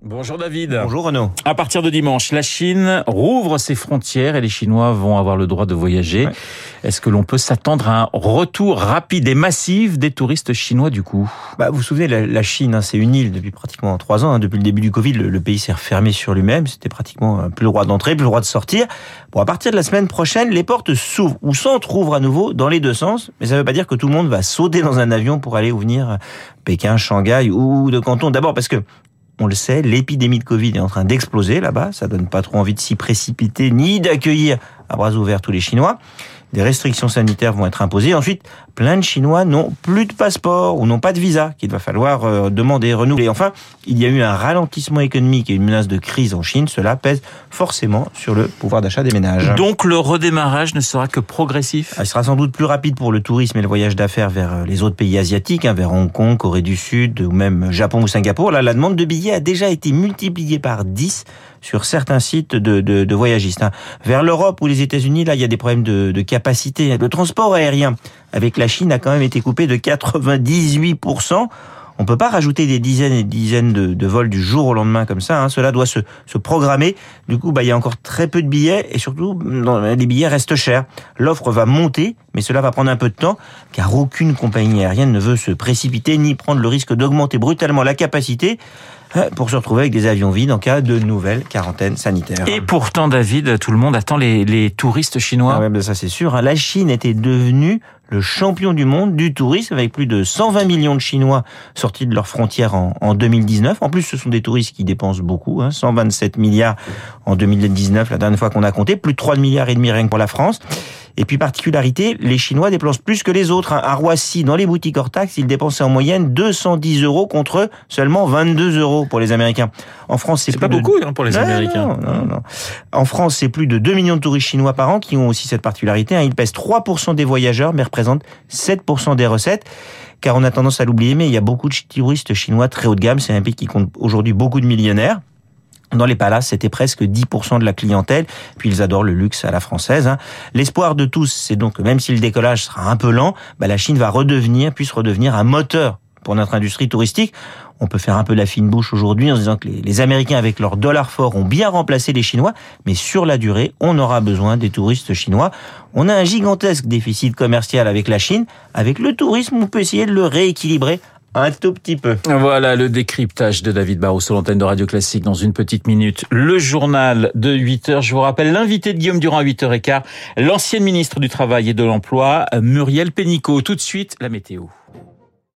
Bonjour David. Bonjour Renaud. À partir de dimanche, la Chine rouvre ses frontières et les Chinois vont avoir le droit de voyager. Ouais. Est-ce que l'on peut s'attendre à un retour rapide et massif des touristes chinois du coup? Bah, vous vous souvenez, la, la Chine, hein, c'est une île depuis pratiquement trois ans. hein. Depuis le début du Covid, le, le pays s'est refermé sur lui-même. C'était pratiquement euh, plus le droit d'entrer, plus le droit de sortir. Bon, à partir de la semaine prochaine, les portes s'ouvrent ou s'entrouvrent à nouveau dans les deux sens. Mais ça ne veut pas dire que tout le monde va sauter dans un avion pour aller ou venir à Pékin, Shanghai ou de Canton. D'abord parce que on le sait, l'épidémie de Covid est en train d'exploser là-bas. Ça donne pas trop envie de s'y précipiter ni d'accueillir à bras ouverts tous les Chinois. Des restrictions sanitaires vont être imposées. Ensuite, plein de Chinois n'ont plus de passeport ou n'ont pas de visa qu'il va falloir euh, demander, renouveler. Enfin, il y a eu un ralentissement économique et une menace de crise en Chine. Cela pèse forcément sur le pouvoir d'achat des ménages. Donc le redémarrage ne sera que progressif? Ah, Il sera sans doute plus rapide pour le tourisme et le voyage d'affaires vers euh, les autres pays asiatiques, hein, vers Hong Kong, Corée du Sud ou même Japon ou Singapour. Là, la demande de billets a déjà été multipliée par 10 sur certains sites de, de, de voyagistes. hein. Vers l'Europe ou les États-Unis, là, il y a des problèmes de, de capacité. Le transport aérien avec la Chine a quand même été coupé de 98%. On peut pas rajouter des dizaines et des dizaines de, de vols du jour au lendemain comme ça. hein. Cela doit se, se programmer. Du coup, bah, il y a encore très peu de billets et surtout, les billets restent chers. L'offre va monter, mais cela va prendre un peu de temps, car aucune compagnie aérienne ne veut se précipiter ni prendre le risque d'augmenter brutalement la capacité pour se retrouver avec des avions vides en cas de nouvelle quarantaine sanitaire. Et pourtant David, tout le monde attend les, les touristes chinois. Ah ouais, ben ça c'est sûr. hein. La Chine était devenue le champion du monde du tourisme avec plus de 120 millions de Chinois sortis de leurs frontières en, en 2019. En plus, ce sont des touristes qui dépensent beaucoup, hein, 127 milliards en 2019, la dernière fois qu'on a compté, plus de 3 milliards et demi rien que pour la France. Et puis particularité, les Chinois dépensent plus que les autres. hein. À Roissy, dans les boutiques hors taxes, ils dépensaient en moyenne 210 euros contre seulement 22 euros pour les Américains. En France, c'est pas de- beaucoup hein, pour les non, Américains. Non, non, non. En France, c'est plus de 2 millions de touristes chinois par an qui ont aussi cette particularité. hein. Ils pèsent 3% des voyageurs, mais représentent 7% des recettes. Car on a tendance à l'oublier, mais il y a beaucoup de touristes chinois très haut de gamme. C'est un pays qui compte aujourd'hui beaucoup de millionnaires. Dans les palaces, c'était presque 10% de la clientèle. Puis ils adorent le luxe à la française. hein. L'espoir de tous, c'est donc que même si le décollage sera un peu lent, bah, la Chine va redevenir, puisse redevenir un moteur pour notre industrie touristique. On peut faire un peu la fine bouche aujourd'hui en se disant que les, les Américains, avec leur dollar fort, ont bien remplacé les Chinois, mais sur la durée, on aura besoin des touristes chinois. On a un gigantesque déficit commercial avec la Chine. Avec le tourisme, on peut essayer de le rééquilibrer un tout petit peu. Voilà le décryptage de David Barrou sur l'antenne de Radio Classique dans une petite minute. Le journal de 8 heures. Je vous rappelle l'invité de Guillaume Durand à 8 h 15 l'ancienne ministre du Travail et de l'Emploi, Muriel Pénicaud. Tout de suite, la météo.